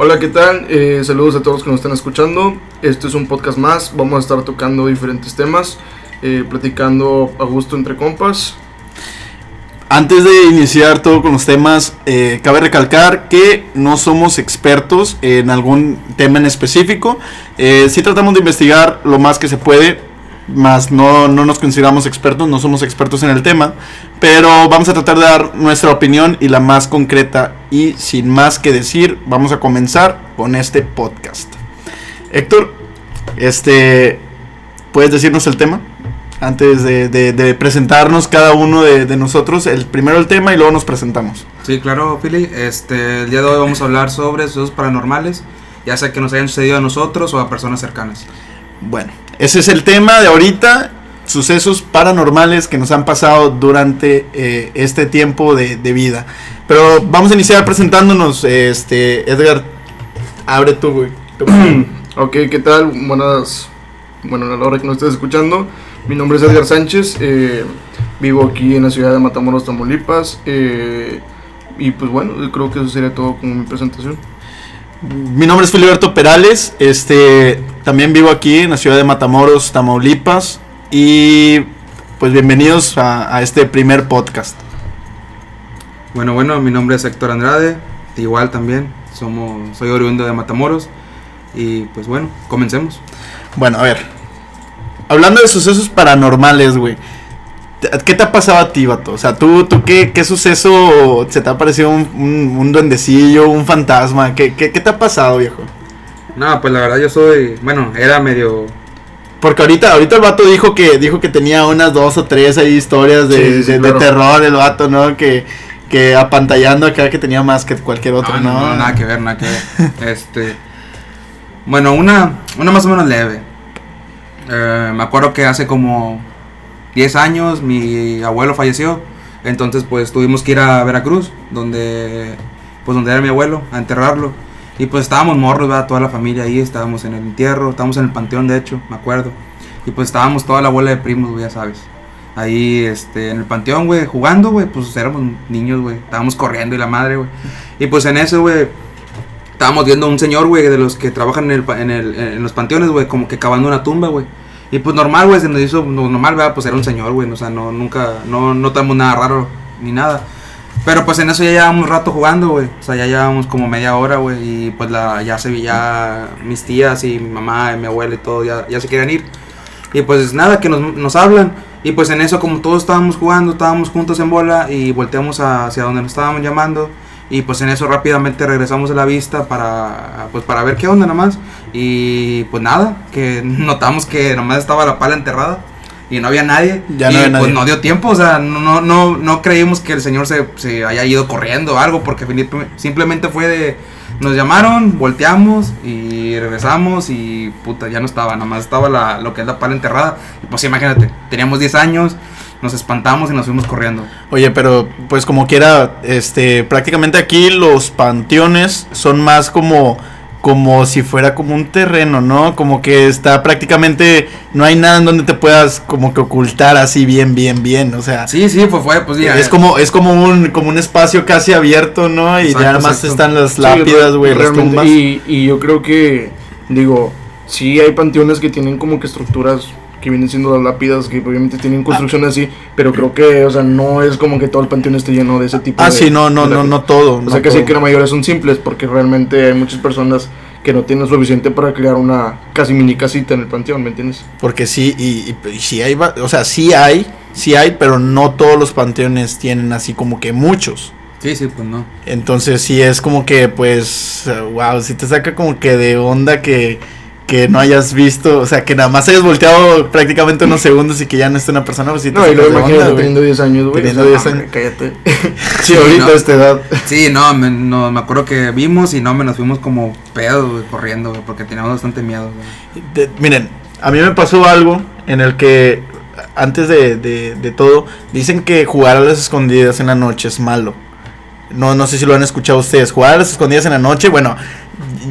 Hola, ¿qué tal? Eh, saludos a todos que nos están escuchando. Este es un podcast más. Vamos a estar tocando diferentes temas, eh, platicando a gusto entre compas. Antes de iniciar todo con los temas, eh, cabe recalcar que no somos expertos en algún tema en específico. Eh, sí tratamos de investigar lo más que se puede, más no, no nos consideramos expertos, no somos expertos en el tema, pero vamos a tratar de dar nuestra opinión y la más concreta. Y sin más que decir, vamos a comenzar con este podcast. Héctor, este, ¿puedes decirnos el tema? Antes de, presentarnos cada uno de, de nosotros, el primero el tema y luego nos presentamos. Sí, claro, Philly. Este, el día de hoy vamos a hablar sobre sucesos paranormales, ya sea que nos hayan sucedido a nosotros o a personas cercanas. Bueno, ese es el tema de ahorita, sucesos paranormales que nos han pasado durante eh, este tiempo de, de vida. Pero vamos a iniciar presentándonos, este, Edgar, abre tú, güey. Ok, ¿qué tal? Buenas. Bueno, a la hora que nos estés escuchando. Mi nombre es Edgar Sánchez. eh, vivo aquí en la ciudad de Matamoros, Tamaulipas. eh, y pues bueno, creo que eso sería todo como mi presentación. Mi nombre es Filiberto Perales, este, también vivo aquí en la ciudad de Matamoros, Tamaulipas. Y pues bienvenidos a, a este primer podcast. Bueno, bueno, mi nombre es Héctor Andrade, igual también, somos, soy oriundo de Matamoros. Y pues bueno, comencemos. Bueno, a ver. Hablando de sucesos paranormales, güey. ¿te- ¿Qué te ha pasado a ti, vato? O sea, ¿tú, tú qué, qué suceso se te ha parecido un, un, un duendecillo, un fantasma? ¿Qué, qué, qué te ha pasado, viejo? No, pues la verdad yo soy, bueno, era medio... Porque ahorita, ahorita el vato dijo que, dijo que tenía unas dos o tres ahí historias de, Sí, sí, sí, de- terror, el vato, ¿no? Que, que apantallando acá que tenía más que cualquier otro, no, ¿no? no, no, nada que ver, nada que ver. este, bueno, una, una más o menos leve. Eh, me acuerdo que hace como 10 años mi abuelo falleció. Entonces pues tuvimos que ir a Veracruz, donde pues donde era mi abuelo, a enterrarlo. Y pues estábamos morros, ¿verdad? toda la familia ahí, estábamos en el entierro, estábamos en el panteón de hecho, me acuerdo. Y pues estábamos toda la abuela de primos, güey, ya sabes. Ahí, este, en el panteón, güey, jugando, güey, pues éramos niños, güey. Estábamos corriendo y la madre, güey. Y pues en eso, güey, estábamos viendo a un señor, güey, de los que trabajan en, el, en, el, en los panteones, güey, como que cavando una tumba, güey. Y pues normal, güey, se nos hizo no- normal, ¿verdad? Pues era un señor, güey, o sea, no, nunca, no, no tenemos nada raro ni nada. Pero pues en eso ya llevábamos rato jugando, güey. O sea, ya llevábamos como media hora, güey. Y pues la, ya se vi, ya mis tías y mi mamá y mi abuela y todo, ya, ya se querían ir. Y pues nada, que nos, nos hablan. Y pues en eso, como todos estábamos jugando, estábamos juntos en bola y volteamos hacia donde nos estábamos llamando. Y pues en eso rápidamente regresamos a la vista para, pues para ver qué onda nomás. Y pues nada, que notamos que nomás estaba la pala enterrada y no había nadie. Ya no y había pues nadie. no dio tiempo, o sea, no, no, no, no creímos que el señor se, se haya ido corriendo o algo, porque simplemente fue de, nos llamaron, volteamos y regresamos y puta, ya no estaba, nada más estaba la, lo que es la pala enterrada. Y pues imagínate, teníamos 10 años, nos espantamos y nos fuimos corriendo. Oye, pero pues como quiera, este, prácticamente aquí los panteones son más como, como si fuera como un terreno, ¿no? Como que está prácticamente, no hay nada en donde te puedas como que ocultar así bien, bien, bien, o sea, Sí, sí, pues fue, pues ya. es como, es como un, como un espacio casi abierto, ¿no? Y Exacto, ya más están las Sí, lápidas, güey, las realmente, tumbas. Y, y yo creo que, digo, sí hay panteones que tienen como que estructuras que vienen siendo las lápidas, que obviamente tienen construcción así, pero creo que, o sea, no es como que todo el panteón esté lleno de ese tipo Ah, de... sí, no, no, no, no todo. O no sea que sí que la mayoría son simples, porque realmente hay muchas personas que no tienen suficiente para crear una casi mini casita en el panteón, ¿me entiendes? Porque sí, y, y- y sí hay, va- o sea, sí hay, sí hay, pero no todos los panteones tienen así como que muchos. Sí, sí, pues no. Entonces sí es como que, pues, wow, si te saca como que de onda que, que no hayas visto, o sea, que nada más hayas volteado prácticamente unos segundos y que ya no esté una persona, pues sí te No, y luego imagínate teniendo 10 años, güey. Teniendo o sea, 10 hombre, años. Cállate. Sí, sí, ahorita no. a esta edad. Sí, no, me, no, me acuerdo que vimos y no, me nos fuimos como pedos, güey, corriendo, güey, porque teníamos bastante miedo, güey. De- miren, a mí me pasó algo en el que, antes de, de, de todo, dicen que jugar a las escondidas en la noche es malo. No, no sé si lo han escuchado ustedes. Jugar a las escondidas en la noche, bueno,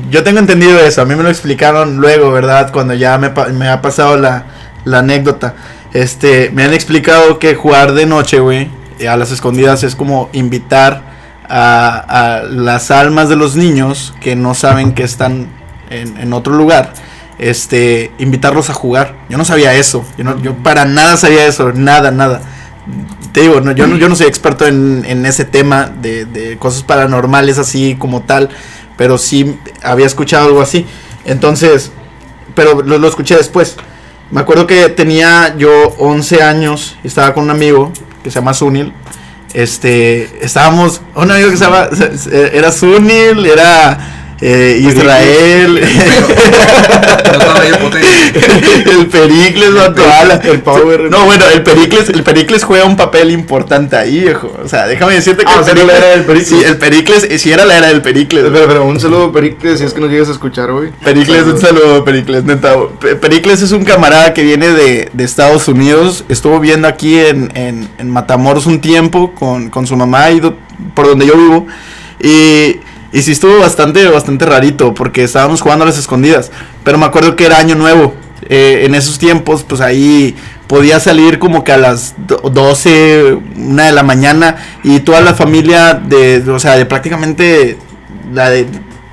yo tengo entendido eso. A mí me lo explicaron luego, ¿verdad? Cuando ya me, me ha pasado la, anécdota. Este, me han explicado que jugar de noche, güey, a las escondidas es como invitar a, las almas de los niños que no saben que están en, otro lugar, este, invitarlos a jugar. Yo no sabía eso, yo, para nada sabía eso, nada, nada. Te digo, no, yo, no, yo no soy experto en, ese tema de cosas paranormales así como tal, pero sí había escuchado algo así. Entonces, pero lo, escuché después. Me acuerdo que tenía yo 11 años y estaba con un amigo que se llama Sunil. Este, estábamos, un amigo que se llama, era Sunil, era eh, Israel, medio potente. el Pericles, el Power. No, bueno, el Pericles, el Pericles juega un papel importante ahí, viejo. O sea, déjame decirte que Ah, el era del Pericles. Sí, el Pericles, eh, sí era la era del Pericles. Pero, pero un saludo, Pericles, si es que nos llegas a escuchar, güey. Pericles, un saludo, Pericles, neta. Pe- Pericles es un camarada que viene de, de Estados Unidos. Estuvo viendo aquí en, en, en Matamoros un tiempo con, con su mamá y do- por donde yo vivo. Y, y sí estuvo bastante, bastante rarito porque estábamos jugando a las escondidas. Pero me acuerdo que era año nuevo. Eh, en esos tiempos, pues ahí podía salir como que a las do- 12, una de la mañana y toda la familia de, o sea, de prácticamente la de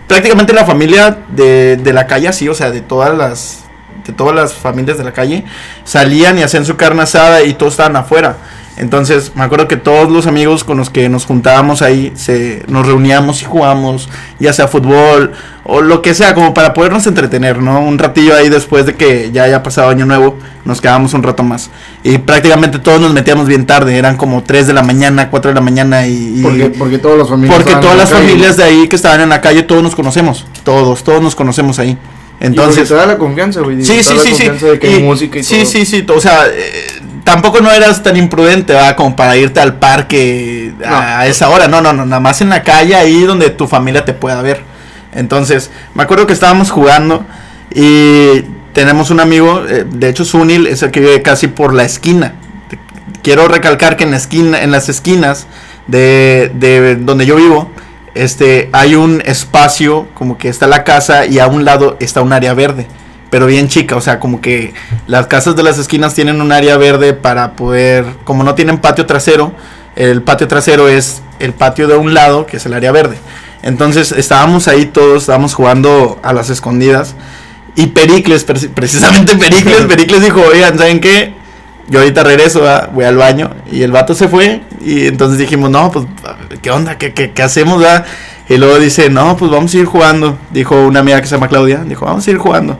prácticamente la familia de, de la calle así, o sea, de todas las de todas las familias de la calle salían y hacían su carne asada y todos estaban afuera. Entonces, me acuerdo que todos los amigos con los que nos juntábamos ahí, se, nos reuníamos y jugábamos, ya sea fútbol o lo que sea, como para podernos entretener, ¿no? Un ratillo ahí después de que ya haya pasado Año Nuevo, nos quedábamos un rato más. Y prácticamente todos nos metíamos bien tarde, eran como 3 de la mañana, 4 de la mañana y... y- Porque, porque todas las familias. porque todas las calle. familias de ahí que estaban en la calle, todos nos conocemos. Todos, todos nos conocemos ahí. Y Entonces, porque te da la confianza, güey. sí, sí, sí, sí. confianza de que hay Y- música y sí, todo. sí, sí. O sea, eh, tampoco no eras tan imprudente, ¿verdad? Como para irte al parque a, esa hora. No, no, no. Nada más en la calle, ahí donde tu familia te pueda ver. Entonces, me acuerdo que estábamos jugando y tenemos un amigo, eh, de hecho, Sunil es el que vive casi por la esquina. Quiero recalcar que en la esquina, en las esquinas de, de donde yo vivo, este, hay un espacio, como que está la casa y a un lado está un área verde, pero bien chica, o sea, como que las casas de las esquinas tienen un área verde para poder, como no tienen patio trasero, el patio trasero es el patio de un lado, que es el área verde. Entonces estábamos ahí todos, estábamos jugando a las escondidas. Y Pericles, preci- precisamente Pericles, Pericles dijo, oigan, ¿saben qué? Yo ahorita regreso, voy al baño. Y el vato se fue. Y entonces dijimos, no, pues, ¿qué onda? ¿Qué, qué, qué hacemos? va?". Y luego dice, no, pues vamos a ir jugando. Dijo una amiga que se llama Claudia. Dijo, vamos a ir jugando.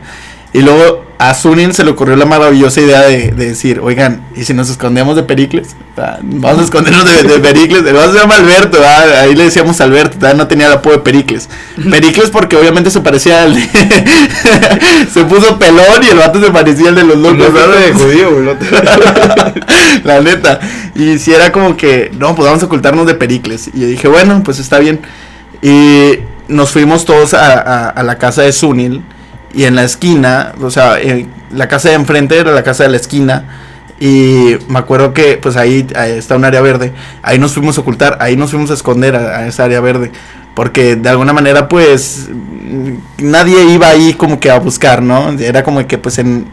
Y luego a Sunin se le ocurrió la maravillosa idea de, de decir, oigan, ¿y si nos escondemos de Pericles? Va, Vamos a escondernos de, de Pericles. El vato se llama Alberto, ahí le decíamos Alberto, todavía no tenía el apodo de Pericles. Pericles porque obviamente se parecía al de- se puso pelón y el vato se parecía al de los locos. la neta. Y si era como que, no, pues vamos a ocultarnos de Pericles. Y yo dije, bueno, pues está bien. Y nos fuimos todos a, a- a la casa de Sunil. Y en la esquina, o sea, en la casa de enfrente era la casa de la esquina. Y me acuerdo que, pues ahí, está un área verde. Ahí nos fuimos a ocultar, ahí nos fuimos a esconder a, esa área verde. Porque de alguna manera, pues, nadie iba ahí como que a buscar, ¿no? Era como que, pues, en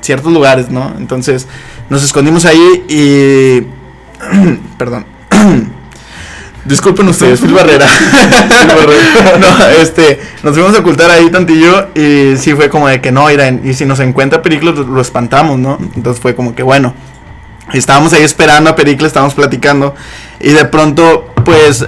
ciertos lugares, ¿no? Entonces, nos escondimos ahí y... Perdón. Disculpen ustedes, Phil Barrera. no, este, nos fuimos a ocultar ahí tantillo y sí fue como de que no, Irán, y si nos encuentra Pericles lo, espantamos, ¿no? Entonces fue como que bueno. Estábamos ahí esperando a Pericles, estábamos platicando y de pronto, pues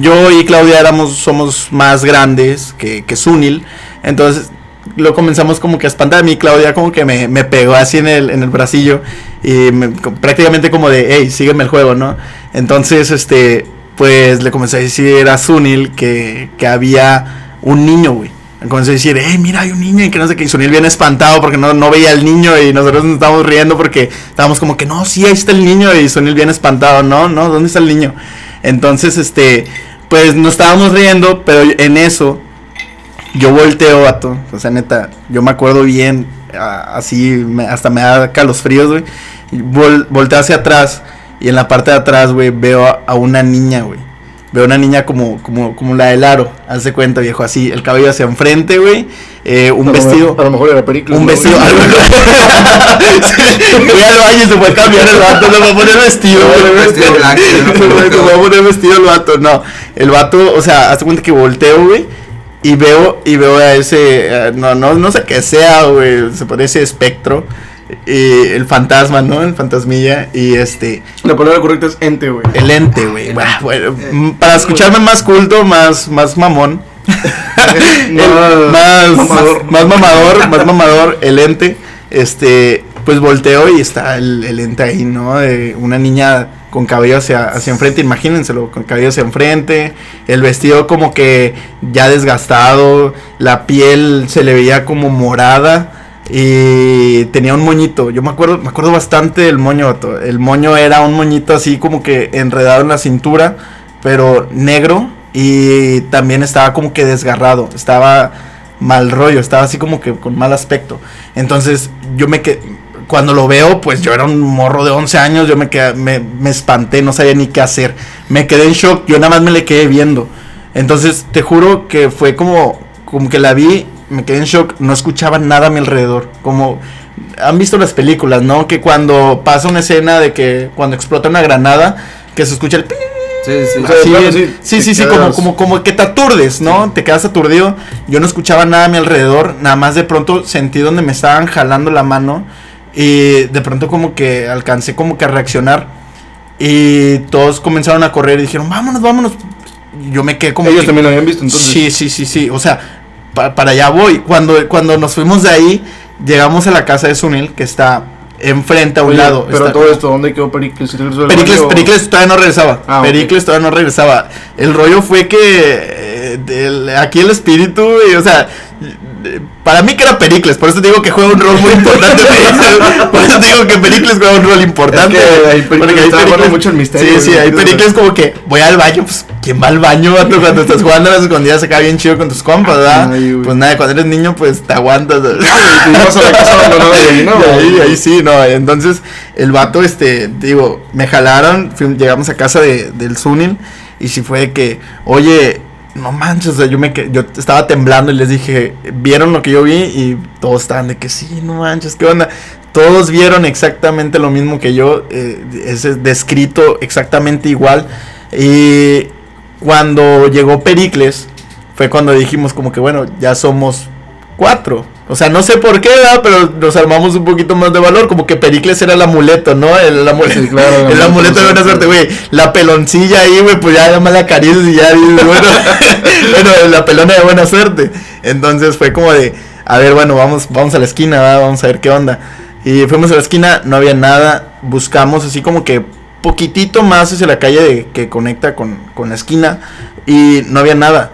yo y Claudia éramos, somos más grandes que, que Sunil, entonces lo comenzamos como que a espantar. A mí Claudia como que me, me pegó así en el, en el bracillo y me- prácticamente como de, hey, sígueme el juego, ¿no? Entonces, este, pues le comencé a decir a Sunil que, que había un niño, güey. Comencé a decir, hey, mira, hay un niño y que no sé qué. Y Sunil bien espantado porque no, no veía al niño y nosotros nos estábamos riendo porque estábamos como que, no, sí, ahí está el niño. Y Sunil bien espantado, no, no, ¿dónde está el niño? Entonces, este, pues nos estábamos riendo, pero en eso yo volteo, vato. O sea, neta, yo me acuerdo bien, así, me- hasta me da calosfríos, güey. Vol- volteo hacia atrás y en la parte de atrás, güey, veo a, a una niña, güey. veo una niña como, como, como la del aro, haz de cuenta, viejo, así, el cabello hacia enfrente, güey, eh, un A vestido... mejor- A lo mejor era Pericles. Un ¿no, vestido. güey? Fui al baño y se fue a cambiar el vato. No me va a poner vestido. güey. Vestido blanco, fue a poner vestido el vato. No. El vato, o sea, hazte cuenta que volteo, güey. Y veo, y veo a ese. eh, no, no, no sé qué sea, güey. Se parece espectro. El fantasma, ¿no? El fantasmilla. Y este. La palabra correcta es ente, güey. El ente, güey. Bueno, mm, para escucharme más culto, más, más mamón. El más, mamador. más mamador, más mamador, el ente. Este, pues volteo y está el, el ente ahí, ¿no? De una niña con cabello hacia, hacia enfrente, imagínenselo, con cabello hacia enfrente, el vestido como que ya desgastado, la piel se le veía como morada y tenía un moñito. Yo me acuerdo, me acuerdo bastante del moño. El moño era un moñito así como que enredado en la cintura, pero negro y también estaba como que desgarrado, estaba mal rollo, estaba así como que con mal aspecto. Entonces, yo me quedé cuando lo veo, pues yo era un morro de 11 años, yo me, quedé, me, me espanté, no sabía ni qué hacer. Me quedé en shock, yo nada más me le quedé viendo. Entonces, te juro que fue como, como que la vi, me quedé en shock, no escuchaba nada a mi alrededor. Como, han visto las películas, ¿no? Que cuando pasa una escena de que cuando explota una granada, que se escucha el... pi- Sí, sí. Sea, Así claro, sí, sí, sí, sí, como, como, como que te aturdes, ¿no? Te quedas aturdido. Yo no escuchaba nada a mi alrededor, nada más de pronto sentí donde me estaban jalando la mano y de pronto como que alcancé como que a reaccionar y todos comenzaron a correr y dijeron, vámonos, vámonos. Yo me quedé como Ellos que- también lo habían visto, entonces. Sí, sí, sí, sí. O sea, pa- para allá voy. Cuando, cuando nos fuimos de ahí, llegamos a la casa de Sunil, que está enfrente a un Oye, lado. Pero está- todo esto, ¿dónde quedó Pericles? ¿Se regresó del Pericles, Pericles todavía no regresaba. Ah. Pericles todavía no regresaba. El rollo fue que eh, aquí el espíritu, güey, o sea, para mí que era Pericles, por eso te digo que juega un rol muy importante. Por eso te digo que Pericles juega un rol importante. Es que ahí Pericles porque mucho el misterio, Sí, sí, ahí Pericles como que voy al baño, pues, ¿quién va al baño? Cuando estás jugando a las escondidas acá bien chido con tus compas, ¿verdad? Ay, pues nada, cuando eres niño, pues te aguantas. Y vas a la casa ahí, ¿no? Y ahí, ahí sí, no. Entonces, el vato, este, digo, me jalaron, llegamos a casa de, del Sunil, y si fue que, oye, no manches, o sea, yo me yo estaba temblando y les dije, vieron lo que yo vi y todos estaban de que sí, no manches, ¿qué onda? Todos vieron exactamente lo mismo que yo, eh, es descrito exactamente igual. Y cuando llegó Pericles, fue cuando dijimos como que, bueno, ya somos cuatro. O sea, no sé por qué, ¿verdad? pero nos armamos un poquito más de valor. Como que Pericles era el amuleto, ¿no? El, amuleto, Sí, claro, el amuleto de buena suerte, güey. La peloncilla ahí, güey, pues ya más la acaricias y ya dices, bueno, bueno, la pelona de buena suerte. Entonces fue como de, a ver, bueno, vamos, vamos a la esquina, ¿verdad? vamos a ver qué onda. Y fuimos a la esquina, no había nada. Buscamos así como que poquitito más hacia la calle de- que conecta con, con la esquina y no había nada.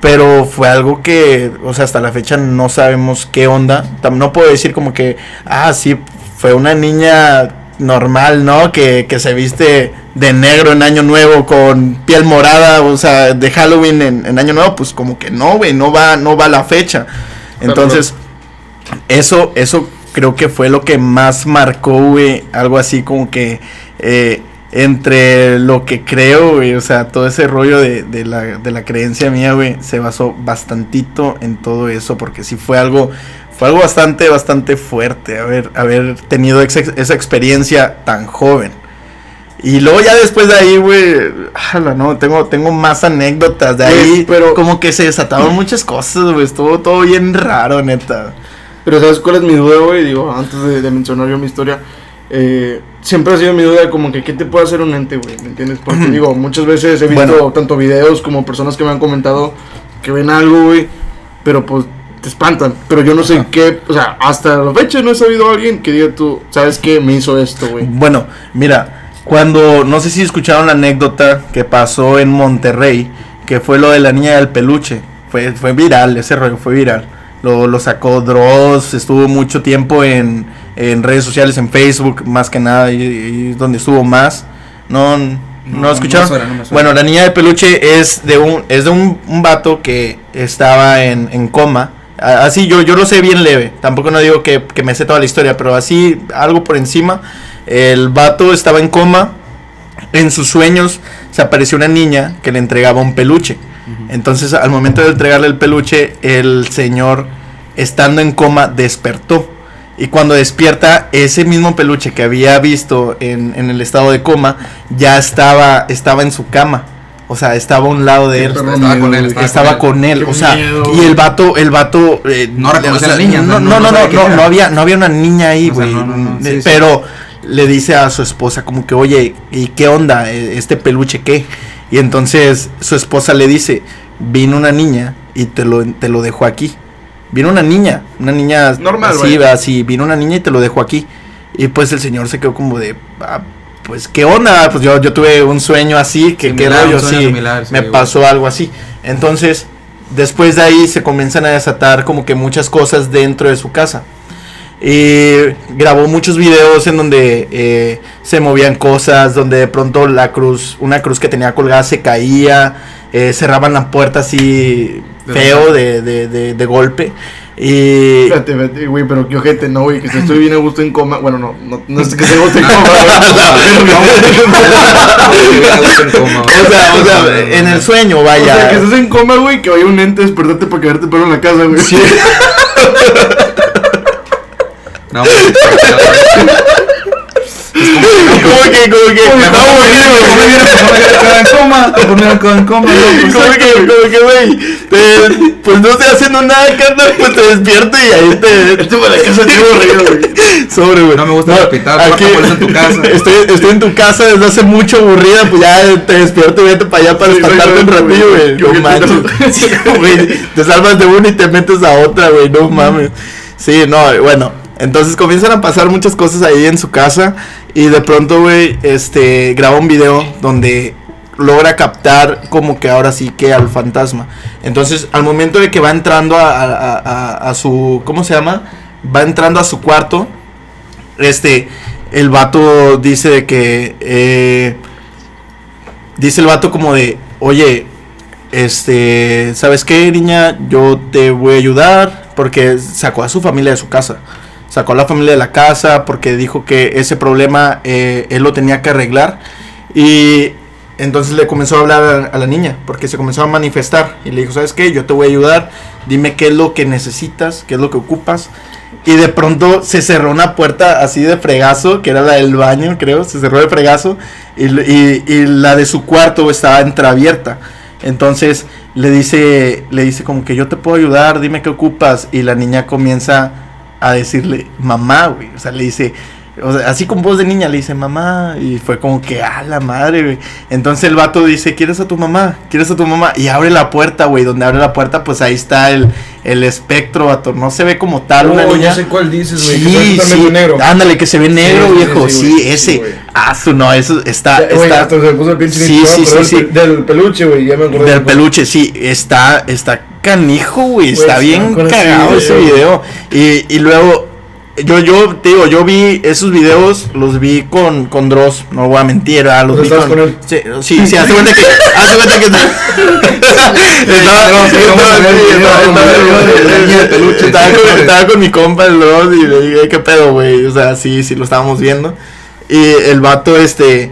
Pero fue algo que, o sea, hasta la fecha no sabemos qué onda. No puedo decir como que, ah, sí, fue una niña normal, ¿no? Que, que se viste de negro en Año Nuevo con piel morada, o sea, de Halloween en, en Año Nuevo, pues como que no, güey, no va, no va la fecha. Entonces, eso, eso creo que fue lo que más marcó, güey, algo así como que eh, entre lo que creo, güey, o sea, todo ese rollo de, de la, de la creencia mía, güey, se basó bastantito en todo eso, porque sí fue algo, fue algo bastante, bastante fuerte, haber, haber tenido esa, esa experiencia tan joven. Y luego ya después de ahí, güey, ala, no, tengo, tengo más anécdotas de Pues, ahí, pero- como que se desataron muchas cosas, güey, estuvo todo bien raro, neta. Pero ¿sabes cuál es mi duda, güey? Digo, antes de, de mencionar yo mi historia, eh, siempre ha sido mi duda como que qué te puede hacer un ente, güey, ¿me entiendes? Porque digo, muchas veces he visto Bueno. tanto videos como personas que me han comentado que ven algo, güey, pero pues te espantan. Pero yo no sé Ajá. qué, o sea, hasta la fecha no he sabido a alguien que diga tú, ¿sabes qué? Me hizo esto, güey. Bueno, mira, cuando, no sé si escucharon la anécdota que pasó en Monterrey, que fue lo de la niña del peluche. Fue, fue viral, ese rollo fue viral. Lo, lo sacó Dross, estuvo mucho tiempo en, en redes sociales, en Facebook, más que nada, y, donde estuvo más. No, no, No, lo escucharon. no suena, no bueno, la niña de peluche es de un, es de un, un vato que estaba en, en coma. Así yo, yo lo sé bien leve. Tampoco no digo que, que me sé toda la historia, pero así algo por encima. El vato estaba en coma en sus sueños se apareció una niña que le entregaba un peluche. Entonces, al momento de entregarle el peluche, el señor, estando en coma, despertó. Y cuando despierta, ese mismo peluche que había visto en, en el estado de coma, ya estaba, estaba en su cama. O sea, estaba a un lado de él. Estaba con él. Estaba con él, o sea, miedo, y el vato, el vato eh, No reconocía a la niña, No, no- no, no no, no, no, había, no había una niña ahí, O sea, güey. no, no, no, Eh, sí. Pero le dice a su esposa como que, oye, ¿y qué onda? Eh, ¿Este peluche qué? Y entonces su esposa le dice, vino una niña y te lo, te lo dejó aquí. Vino una niña, una niña Normal, así, así, vino una niña y te lo dejó aquí. Y pues el señor se quedó como de, "Ah, pues qué onda, pues yo, yo tuve un sueño así, que qué rollo, sí, similar, sí, me pasó algo así. Entonces, después de ahí se comienzan a desatar como que muchas cosas dentro de su casa. Y grabó muchos videos en donde eh, se movían cosas, donde de pronto la cruz, una cruz que tenía colgada se caía, eh, cerraban la puerta así feo de, de, de, de golpe. Y Espérate, espérate, güey, pero qué ojete, no, güey, que si estoy bien a gusto en coma. Bueno, no, no, no es que esté a gusto en coma, güey. o sea, o sea, en el sueño, O sea, que vaya. estés en coma, güey, que vaya un ente a despertarte para quedarte pelo en la casa, güey. No, pues, Como que, como que, Oye, no, güey, en coma, conforme en coma, loco. Como que, como que, güey, te- pues no estoy haciendo nada, carnal, pues te despierto y ahí te... Estuve en la casa chivo reído, güey. Sobre, güey. No me gusta hospital, aquí por eso en tu casa. Estoy, estoy en tu casa desde hace mucho aburrida, pues ya te despierto y vete para allá para espantarte un ratillo, güey. No manches. Te salvas de una y te metes a otra, güey. No mames. Sí, no, bueno. Entonces comienzan a pasar muchas cosas ahí en su casa. Y de pronto, güey, este, graba un video donde logra captar como que ahora sí que al fantasma. Entonces, al momento de que va entrando a, su, ¿cómo se llama? Va entrando a su cuarto. Este, el vato dice de que, eh, dice el vato como de, oye, este, ¿sabes qué, niña? Yo te voy a ayudar porque sacó a su familia de su casa. Sacó a la familia de la casa porque dijo que ese problema eh, él lo tenía que arreglar. Y entonces le comenzó a hablar a, la niña porque se comenzó a manifestar. Y le dijo, ¿sabes qué? Yo te voy a ayudar. Dime qué es lo que necesitas, qué es lo que ocupas. Y de pronto se cerró una puerta así de fregazo, que era la del baño, creo. Se cerró de fregazo. Y, y- y la de su cuarto estaba entreabierta. Entonces le dice, le dice como que yo te puedo ayudar, dime qué ocupas. Y la niña comienza a decirle, mamá, güey. O sea, le dice, o sea, así con voz de niña, le dice, mamá. Y fue como que, a la madre, güey. Entonces el vato dice, ¿quieres a tu mamá? ¿Quieres a tu mamá? Y abre la puerta, güey. Donde abre la puerta, pues ahí está el, el espectro, vato. No se ve como tal una Oh, niña. ya sé cuál dices, güey. Sí, que sí, negro. ándale, que se ve negro, sí, viejo. sí, Sí, güey, sí, ese. ah, su no, eso está. Está hasta se me puso el pinche Sí, sí, pero sí, del, sí. del peluche, güey, ya me acordé. Del peluche, sí, está, está canijo, güey, Güey, está bien ese cagado ese video. Y, y luego, yo, yo, te digo, yo vi esos videos, los vi con, con Dross, no voy a mentir, ah, los ¿Pero vi con, con él? Sí, sí, sí, hazte cuenta que, hazte cuenta que estaba con mi compa el Dross y le dije, ¿qué pedo, güey? O sea, sí, sí, lo estábamos viendo. Y el vato, este,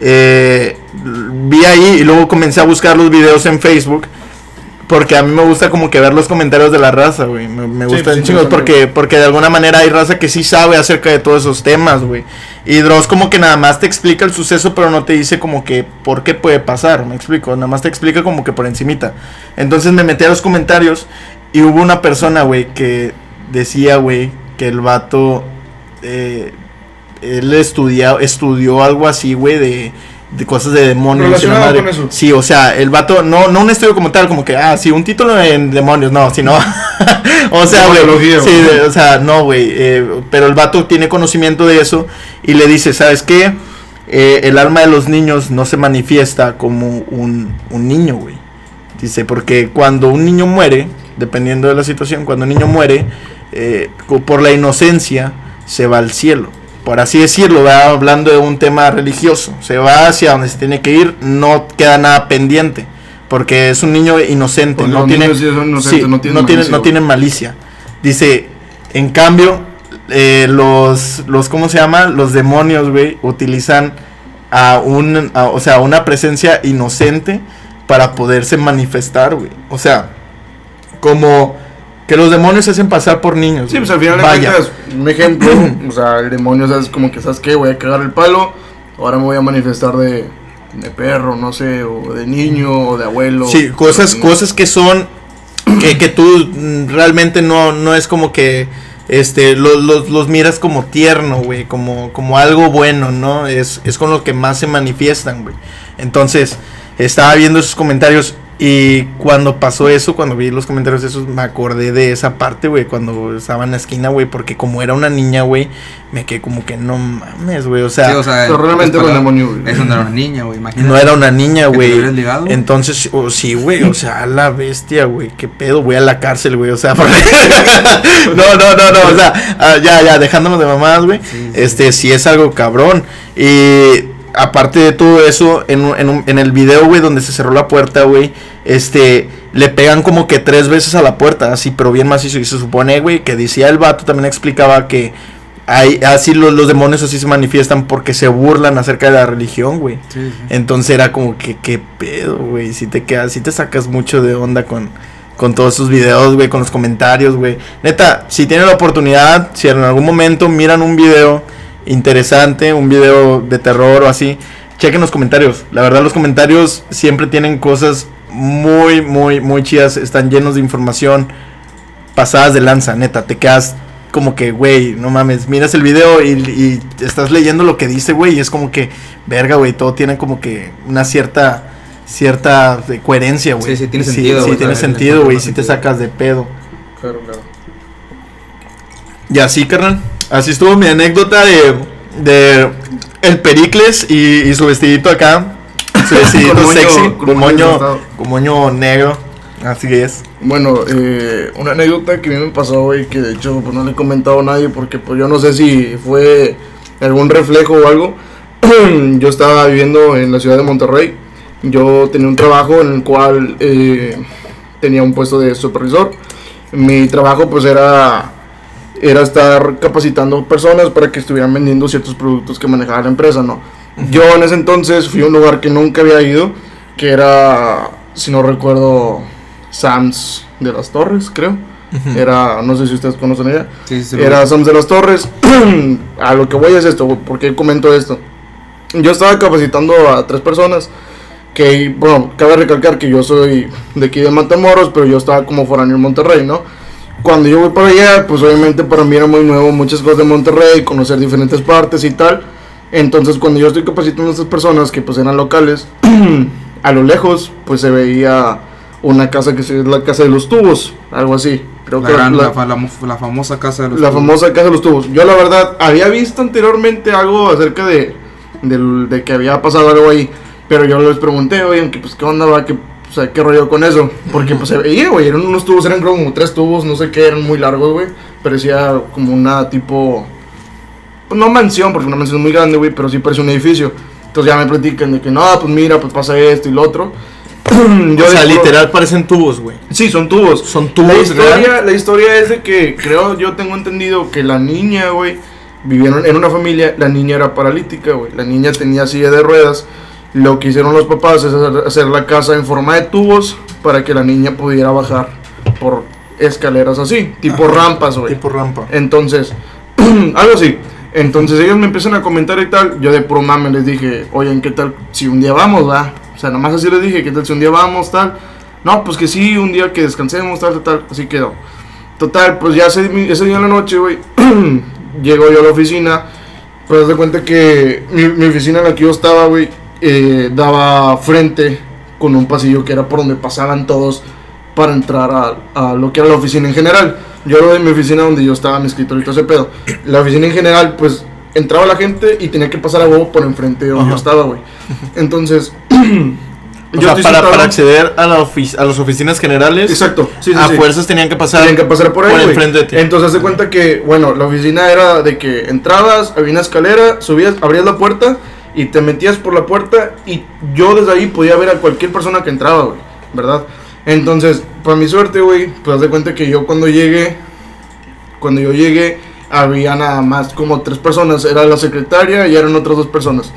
eh, vi ahí y luego comencé a buscar los videos en Facebook. Porque a mí me gusta como que ver los comentarios de la raza, güey. Me, me Sí, gustan chingos sí, porque, porque de alguna manera hay raza que sí sabe acerca de todos esos temas, güey. Y Dross como que nada más te explica el suceso, pero no te dice como que por qué puede pasar, me explico. Nada más te explica como que por encimita. Entonces me metí a los comentarios y hubo una persona, güey, que decía, güey, que el vato... eh, él estudia, estudió algo así, güey, de, de cosas de demonios. y la Relacionado madre. con eso. Sí, o sea, el vato, no, no un estudio como tal, como que, ah, sí, un título en demonios, no, sino, o sea, güey, sí, de- o sea, no, güey, eh, pero el vato tiene conocimiento de eso y le dice, ¿sabes qué? Eh, el alma de los niños no se manifiesta como un, un niño, güey. Dice, porque cuando un niño muere, dependiendo de la situación, cuando un niño muere, eh, por la inocencia, se va al cielo. Por así decirlo, ¿verdad? hablando de un tema religioso. Se va hacia donde se tiene que ir, no queda nada pendiente. Porque es un niño inocente, Porque no tiene, niños sí son inocentes, sí, no tienen no tienen- malicia, no tienen malicia. Dice, en cambio, eh, los, los, ¿cómo se llama? Los demonios, güey, utilizan a un, a- o sea, una presencia inocente para poderse manifestar, güey. O sea, como que los demonios se hacen pasar por niños. Sí, pues al final de Vaya. cuentas, un ejemplo, o sea, el demonio, ¿sabes? Como que, ¿sabes qué? Voy a cagar el palo, ahora me voy a manifestar de, de perro, no sé, o de niño, o de abuelo. Sí, cosas, Pero, cosas que son que, que tú mm, realmente no, no es como que este lo- los, los miras como tierno, güey, como, como algo bueno, ¿no? Es, es con lo que más se manifiestan, güey. Entonces, estaba viendo esos comentarios y cuando pasó eso, cuando vi los comentarios de esos, me acordé de esa parte, güey, cuando estaba en la esquina, güey, porque como era una niña, güey, me quedé como que no mames, güey, o sea, Sí, o sea, Pero realmente es era demonio, güey. Es una niña, güey, imagínate. no era una niña, ¿Que te güey. Entonces, oh, sí, güey, o sea, a la bestia, güey, qué pedo, voy a la cárcel, güey, o sea, porque- no, no, no, no, o sea, ah, ya, ya, dejándonos de mamadas, güey, Sí, sí. este, sí es algo cabrón, y aparte de todo eso, en, un- en, un- en el video, güey, donde se cerró la puerta, güey, este, le pegan como que tres veces a la puerta, así, pero bien macizo, y se supone, güey, que decía el vato, también explicaba que hay, así los, los demonios así se manifiestan porque se burlan acerca de la religión, güey. Sí, sí. Entonces era como que, qué pedo, güey. Si te quedas, si te sacas mucho de onda con, con todos esos videos, güey, con los comentarios, güey. Neta, si tienen la oportunidad, si en algún momento miran un video interesante, un video de terror o así, chequen los comentarios. La verdad, los comentarios siempre tienen cosas muy, muy, muy chidas. Están llenos de información pasadas de lanza, neta. Te quedas como que, güey, no mames, miras el video y, y estás leyendo lo que dice, güey, y es como que, verga, güey, todo tiene como que una cierta, cierta coherencia, güey. Sí, sí, tiene sentido, Sí, tiene sentido, güey, si te sacas de pedo. Claro, claro. Y así, carnal, así estuvo mi anécdota de, de el Pericles y, y su vestidito acá, su vestidito Con moño- sexy, con con moño con moño negro, así es. Bueno, eh, una anécdota que a mí me pasó, güey, que de hecho pues, no le he comentado a nadie porque pues yo no sé si fue algún reflejo o algo. yo estaba viviendo en la ciudad de Monterrey. Yo tenía un trabajo en el cual eh, tenía un puesto de supervisor. Mi trabajo pues era, era estar capacitando personas para que estuvieran vendiendo ciertos productos que manejaba la empresa, ¿no? Yo en ese entonces fui a un lugar que nunca había ido, que era, si no recuerdo, Sam's de las Torres, creo. Era, no sé si ustedes conocen ella. Sí, sí, Era Sam's de las Torres. a lo que voy es esto, ¿por qué comento esto? Yo estaba capacitando a tres personas. Que, bueno, cabe recalcar que yo soy de aquí de Matamoros, pero yo estaba como foráneo en Monterrey, ¿no? Cuando yo voy para allá, pues obviamente para mí era muy nuevo muchas cosas de Monterrey, conocer diferentes partes y tal. Entonces, cuando yo estoy capacitando a estas personas que pues eran locales, a lo lejos, pues se veía una casa que es la casa de los tubos, algo así. Creo La, que gran- la- la fa- la mo- la famosa casa de los la tubos. famosa casa de los tubos. Yo la verdad había visto anteriormente algo acerca de, de que había pasado algo ahí. Pero yo les pregunté, oye, que, pues qué onda va, que, o sea, qué rollo con eso. Porque pues se veía, güey, eran unos tubos, eran como tres tubos, no sé qué, eran muy largos, güey. Parecía como una tipo, pues no mansión, porque una mansión es muy grande, güey, pero sí parece un edificio. Entonces ya me platican de que no, pues mira, pues pasa esto y lo otro. Yo o sea, literal parecen tubos, güey. Sí, son tubos. Son La tubos, historia, ¿real? la historia es de que creo, yo tengo entendido que la niña, güey, vivieron en una familia, la niña era paralítica, güey. La niña tenía silla de ruedas. Lo que hicieron los papás es hacer, la casa en forma de tubos para que la niña pudiera bajar por escaleras así, tipo Ajá, rampas, güey. Tipo rampa. Entonces, algo así. Entonces ellos me empiezan a comentar y tal. Yo de puro mame les dije, oye, ¿qué tal si un día vamos, va? O sea, nomás así les dije, ¿qué tal si un día vamos, tal? No, pues que sí, un día que descansemos, tal, tal, tal. Así quedó. Total, pues ya ese, ese día en la noche, güey, llego yo a la oficina. Pues de cuenta que mi, mi oficina en la que yo estaba, güey, eh, daba frente con un pasillo que era por donde pasaban todos para entrar a, a lo que era la oficina en general. Yo lo de mi oficina donde yo estaba, mi escritorio y todo ese pedo. La oficina en general, pues entraba la gente y tenía que pasar a huevo por enfrente de donde yo Ajá. estaba, güey. Entonces, O sea, estoy para, acceder a, la ofi- a las oficinas generales, Exacto, sí, sí, a sí. fuerzas tenían que pasar, Tenían que pasar por ahí, güey. enfrente de ti. Entonces, haz de cuenta que, bueno, la oficina era de que entrabas, había una escalera, subías, abrías la puerta y te metías por la puerta y yo desde ahí podía ver a cualquier persona que entraba, güey, ¿verdad? Entonces, para mi suerte, güey, pues de cuenta que yo cuando llegué, cuando yo llegué, había nada más como tres personas, era la secretaria y eran otras dos personas.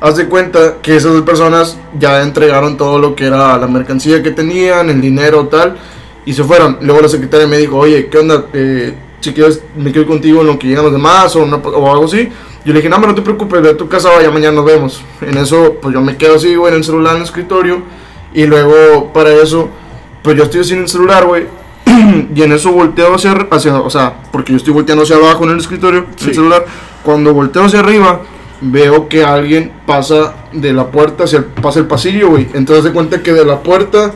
haz de cuenta que esas dos personas ya entregaron todo lo que era la mercancía que tenían, el dinero, tal, y se fueron. Luego la secretaria me dijo, oye, ¿qué onda? Eh, si quieres, me quedo contigo en lo que llegan los demás o, una- o algo así. Yo le dije, no, pero no te preocupes, ve a tu casa, vaya, mañana nos vemos. En eso, pues yo me quedo así, güey, en el celular, en el escritorio. Y luego, para eso, pues yo estoy en el celular, güey. y en eso volteo hacia, hacia, o sea, porque yo estoy volteando hacia abajo en el escritorio, Sí. el celular. Cuando volteo hacia arriba, veo que alguien pasa de la puerta hacia el, pasa el pasillo, güey. Entonces se cuenta que de la puerta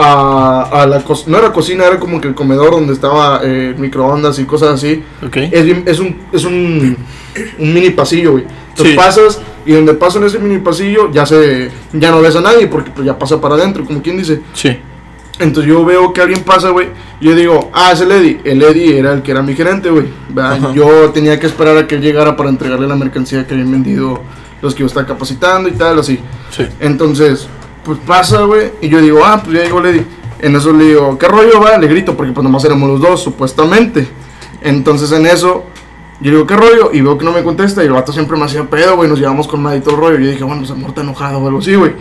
a, a la cocina, no era cocina, era como que el comedor donde estaba eh, microondas y cosas así. Ok. Es, bien- es un, es un, un mini pasillo, güey. Entonces Sí. pasas y donde pasa en ese mini pasillo ya se ya no ves a nadie porque pues ya pasa para adentro, como quien dice. Sí. Entonces yo veo que alguien pasa, güey. Yo digo, ah, es el Eddie. El Eddie era el que era mi gerente, güey. Yo tenía que esperar a que él llegara para entregarle la mercancía que habían vendido los que yo estaba capacitando y tal, así. Sí. Entonces, pues pasa, güey. Y yo digo, ah, pues ya llegó Lady. En eso le digo, ¿qué rollo va? Le grito, porque pues nomás éramos los dos, supuestamente. Entonces en eso, yo digo, ¿qué rollo? Y veo que no me contesta. Y el vato siempre me hacía pedo, güey. Nos llevamos con madre rollo. Yo dije, bueno, se muerta enojado o algo así, güey.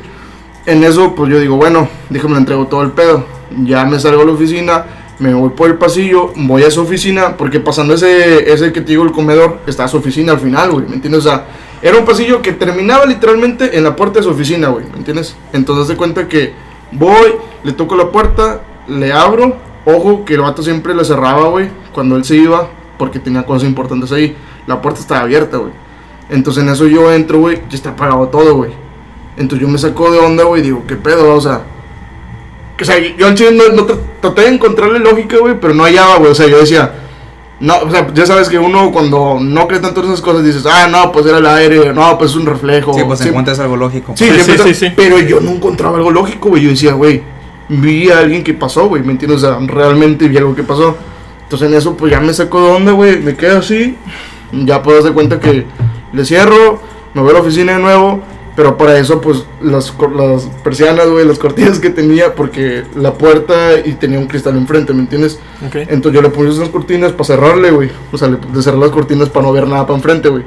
En eso, pues yo digo, bueno, déjame le entrego todo el pedo. Ya me salgo a la oficina, me voy por el pasillo, voy a su oficina, porque pasando ese, ese que te digo, el comedor, está su oficina al final, güey, ¿me entiendes? O sea, era un pasillo que terminaba literalmente en la puerta de su oficina, güey, ¿me entiendes? Entonces, de cuenta que voy, le toco la puerta, le abro, ojo, que el vato siempre le cerraba, güey, cuando él se iba, porque tenía cosas importantes ahí. La puerta estaba abierta, güey. Entonces, en eso yo entro, güey, ya está apagado todo, güey. Entonces yo me saco de onda, güey, digo, ¿qué pedo? O sea, o sea, yo tra- traté de encontrarle lógica, güey, pero no hallaba, güey. O sea, yo decía, no, o sea, ya sabes que uno cuando no cree tanto en esas cosas dices, ah, no, pues era el aire, no, pues es un reflejo. Sí, pues Sí, encuentras algo lógico. Sí, Sí, sí, sí, sí. Pero yo no encontraba algo lógico, güey. Yo decía, güey, vi a alguien que pasó, güey, ¿me entiendes? O sea, realmente vi algo que pasó. Entonces en eso, pues ya me saco de onda, güey, me quedo así. Ya puedo hacer cuenta que le cierro, me voy a la oficina de nuevo. Pero para eso, pues las, persianas, güey, las cortinas que tenía, porque la puerta y tenía un cristal enfrente, ¿me entiendes? Entonces yo le puse esas cortinas para cerrarle, güey. O sea, le de cerrar las cortinas para no ver nada para enfrente, güey.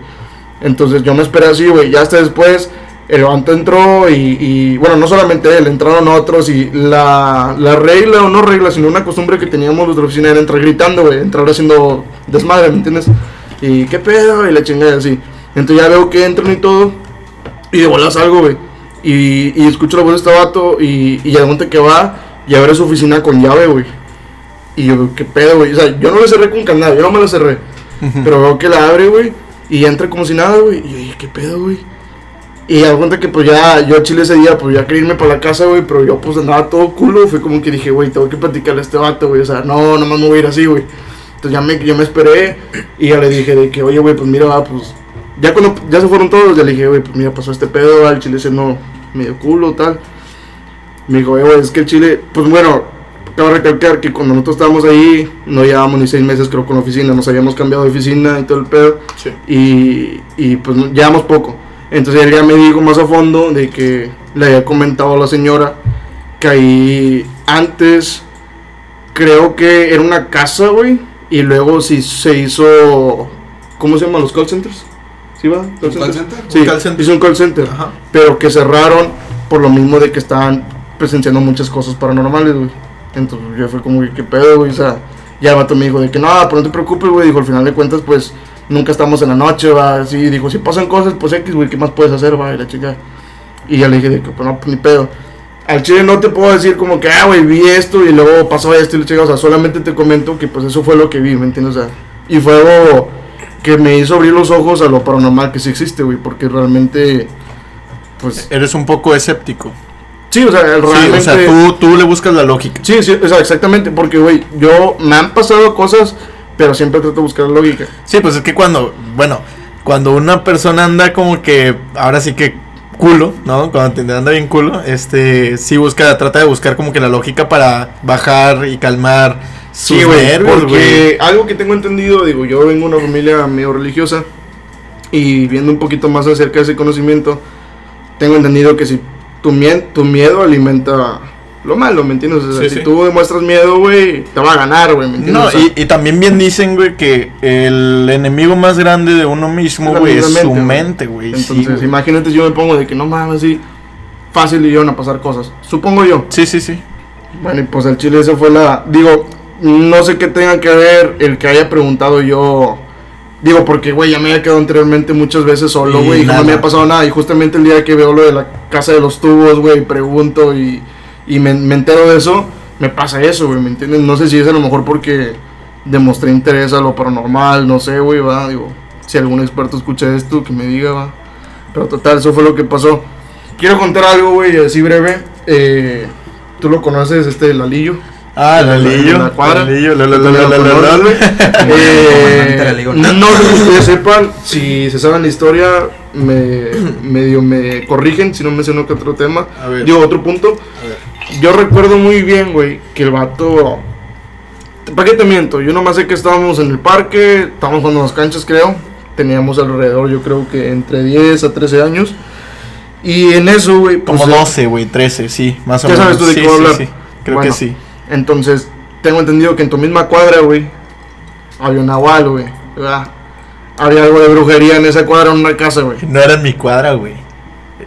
Entonces yo me esperé así, güey. Ya hasta después el vato entró y, y, bueno, no solamente él, entraron otros y la, la regla o no regla, sino una costumbre que teníamos los de la oficina era entrar gritando, güey. Entrar haciendo desmadre, ¿me entiendes? Y qué pedo, y la chingada así. Entonces ya veo que entran y todo. Y de bolas algo, güey. Y, y escucho la voz de este vato y, y de monte que va y abre su oficina con llave, güey. Y yo, qué pedo, güey. O sea, yo no le cerré con candado, yo no me la cerré. Pero veo que la abre, güey. Y entra como si nada, güey. Y yo dije, qué pedo, güey. Y cuenta que pues ya, yo a Chile ese día, pues ya quería irme para la casa, güey. Pero yo pues andaba todo culo. Fue como que dije, güey, tengo que platicarle a este vato, güey. O sea, no, nomás me voy a ir así, güey. Entonces ya me, ya me esperé. Y ya le dije de que, oye, güey, pues mira, va, pues. Ya cuando ya se fueron todos, ya le dije, güey, pues mira, pasó este pedo, al Chile ese no medio culo, tal. Me dijo, "Eh, güey, es que el Chile, pues bueno, cabe recalcar que cuando nosotros estábamos ahí, no llevábamos ni seis meses, creo, con la oficina, nos habíamos cambiado de oficina y todo el pedo, Sí. y, y pues llevamos poco. Entonces él ya me dijo más a fondo de que le había comentado a la señora que ahí antes, creo que era una casa, güey, y luego sí se hizo, ¿cómo se llaman los call centers? ¿Sí va? ¿Call ¿Un call center? Sí, Un call center. hizo un call center Ajá. pero que cerraron por lo mismo de que estaban presenciando muchas cosas paranormales, güey. Entonces yo fue como ¿qué pedo, güey? O sea, ya el vato me dijo de que no, pero no te preocupes, güey. Dijo, al final de cuentas, pues nunca estamos en la noche, va. Así, dijo, si pasan cosas, pues X, güey, ¿qué más puedes hacer, va? Y la chica. Y ya le dije de que, pues no, pues ni pedo. Al chile no te puedo decir como que, ah, güey, vi esto y luego pasó esto y la chica, o sea, solamente te comento que pues eso fue lo que vi, ¿me entiendes? O sea, y fue algo que me hizo abrir los ojos a lo paranormal que sí existe, güey, porque realmente, pues, Eres un poco escéptico. sí, o sea, Sí, realmente... o sea, tú, tú le buscas la lógica. Sí, sí, o sea, exactamente, porque, güey, yo me han pasado cosas, pero siempre trato de buscar la lógica. Sí, pues es que cuando, bueno, cuando una persona anda como que, ahora sí que culo, ¿no? Cuando te anda bien culo, este, sí busca, trata de buscar como que la lógica para bajar y calmar sus Sí, güey, nervios, porque algo que tengo entendido, digo, yo vengo de una familia medio religiosa y viendo un poquito más acerca de ese conocimiento, tengo entendido que si tu, mie- tu miedo alimenta lo malo, ¿me entiendes? O sea, Sí, si sí. tú demuestras miedo, güey, te va a ganar, güey, ¿me entiendes? No, O sea, y, y también bien dicen, güey, que el enemigo más grande de uno mismo, güey, es su güey. mente, güey. sí, Entonces, güey. imagínate si yo me pongo de que no mames, así, fácil y van a pasar cosas. Supongo yo. Sí, sí, sí. Bueno, y pues el chile esa fue la... Digo, no sé qué tenga que ver el que haya preguntado yo... Digo, porque, güey, ya me había quedado anteriormente muchas veces solo, güey, y no me había pasado nada. Y justamente el día que veo lo de la casa de los tubos, güey, pregunto y, y me, me entero de eso, me pasa eso, güey, ¿me entiendes? No sé si es a lo mejor porque demostré interés a lo paranormal, no sé, güey, va, digo, si algún experto escucha esto, que me diga, va. Pero total, eso fue lo que pasó. Quiero contar algo, güey, así breve. Eh, Tú lo conoces, este Lalillo. Ah, Lalillo. la cuadra. Lalillo, la, la, la, la, la. Eh, no sé si ustedes sepan, si se saben la historia, me medio me corrigen si no menciono que otro tema. Digo, otro punto. Yo recuerdo muy bien, güey, que el vato. ¿Para qué te miento? Yo nomás sé que estábamos en el parque, estábamos jugando en las canchas, creo. Teníamos alrededor, yo creo que entre 10 a 13 años. Y en eso, güey. pues, Como eh, 12, güey, 13, sí, más o Ya menos. sabes tú de qué voy a sí, hablar. Creo que sí. Entonces, tengo entendido que en tu misma cuadra, güey, había un nahual, güey. ¿verdad? Había algo de brujería en esa cuadra, en una casa, güey. No era en mi cuadra, güey.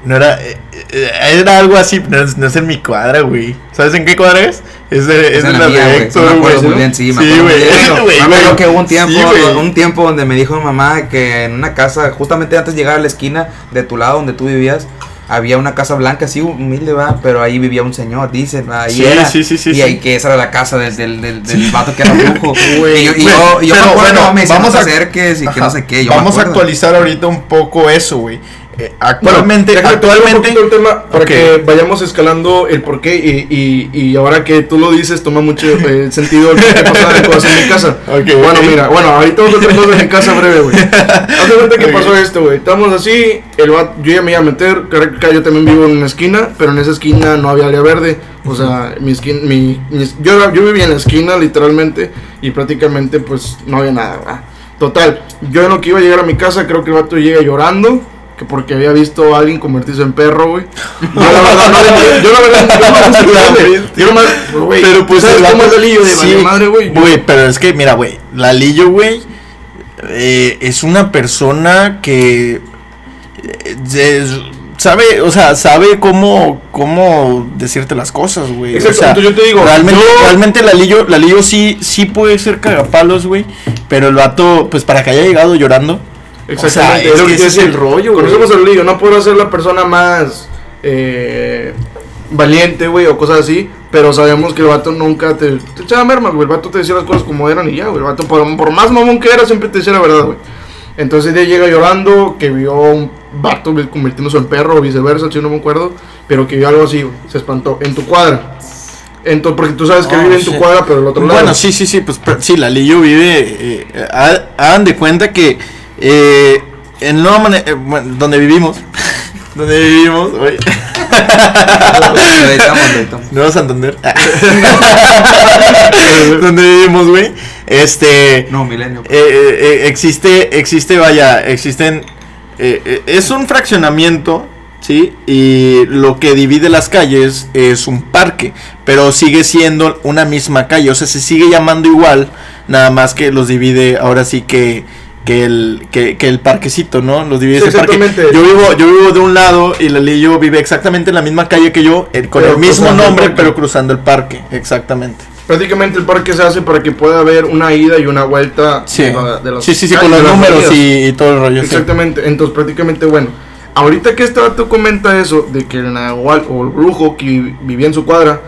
No era. eh, eh, era algo así, no es, no es en mi cuadra, güey. ¿Sabes en qué cuadra es? Es de, es Es de en la la mía, de. Héctor, Me acuerdo güey. muy bien, sí, Sí, güey. Me acuerdo que hubo un tiempo, Sí, un tiempo donde me dijo mi mamá que en una casa, justamente antes de llegar a la esquina de tu lado donde tú vivías, había una casa blanca, así humilde, va, pero ahí vivía un señor, dicen, ahí Sí, era. sí, sí, sí, Y sí. ahí que esa era la casa del, del, del, del vato que era brujo. Y yo, y Güey, yo, yo me pero acuerdo, bueno, me vamos a- acerques y que no sé qué. yo me Vamos a actualizar ahorita un poco eso, güey. Eh, actualmente, Bueno, un actualmente. el tema para que vayamos escalando el porqué y, y, y ahora que tú lo dices toma mucho eh, sentido el por qué pasaban cosas en mi casa. Bueno, mira, bueno, ahorita vamos a hacer cosas en casa breve, güey. Haz de cuenta que pasó esto, güey. Estamos así, el vato- yo ya me iba a meter, yo también vivo en una esquina, pero en esa esquina no había área verde. O sea, mi esquina, mi, mi- yo, yo vivía en la esquina literalmente y prácticamente pues no había nada, ¿verdad? Total, yo en lo que iba a llegar a mi casa, creo que el vato llega llorando. Que porque había visto a alguien convertirse en perro, güey. Yo la verdad no le Yo la verdad yo nomás, güey. Pero pues ¿sabes cómo es el lío de sí, vale madre, güey? Güey, pero es que, mira, güey, Lalillo, güey, eh, es una persona que eh, sabe, o sea, sabe cómo, cómo decirte las cosas, güey. O Exacto, sea, yo te digo, realmente, yo- realmente Lalillo, Lalillo sí, sí puede ser cagapalos, güey, pero el vato, pues para que haya llegado llorando. Exactamente, O sea, es lo es que ese es el rollo, güey. Conocemos el lío, no puedo ser la persona más eh, valiente, güey, o cosas así, pero sabemos que el vato nunca te, te echaba mermas, güey. El vato te decía las cosas como eran y ya, güey. El vato, por, por más mamón que era, siempre te decía la verdad, güey. Entonces ella llega llorando, que vio un vato convirtiéndose en perro o viceversa, si no me acuerdo, pero que vio algo así, güey. Se espantó. En tu cuadra. Entonces, porque tú sabes que Oh, vive en tu shit. cuadra, pero el otro lado. Bueno, sí, sí, sí, pues pero- sí, Lalillo vive. Eh, eh, ha- hagan de cuenta que eh, en Nueva eh, bueno, donde vivimos, donde vivimos, güey. Nuevo Santander, donde vivimos, güey, este, No, milenio. eh, eh, eh, existe, existe, vaya, existen, es un fraccionamiento, ¿sí? Y lo que divide las calles es un parque, pero sigue siendo una misma calle, o sea, se sigue llamando igual, nada más que los divide ahora sí que que el que, que el parquecito, ¿no? Los divide Sí, parque. Yo vivo yo vivo de un lado y Lalillo vive exactamente en la misma calle que yo, eh, con Pero el mismo el nombre, pero cruzando el parque, exactamente. Prácticamente el parque se hace para que pueda haber una ida y una vuelta Sí, de, la- de las sí, sí, sí, con los números y, y todo el rollo. sí. Exactamente, entonces prácticamente bueno. Ahorita que este vato comenta eso, de que el Nahual o el brujo que vi- vivía en su cuadra,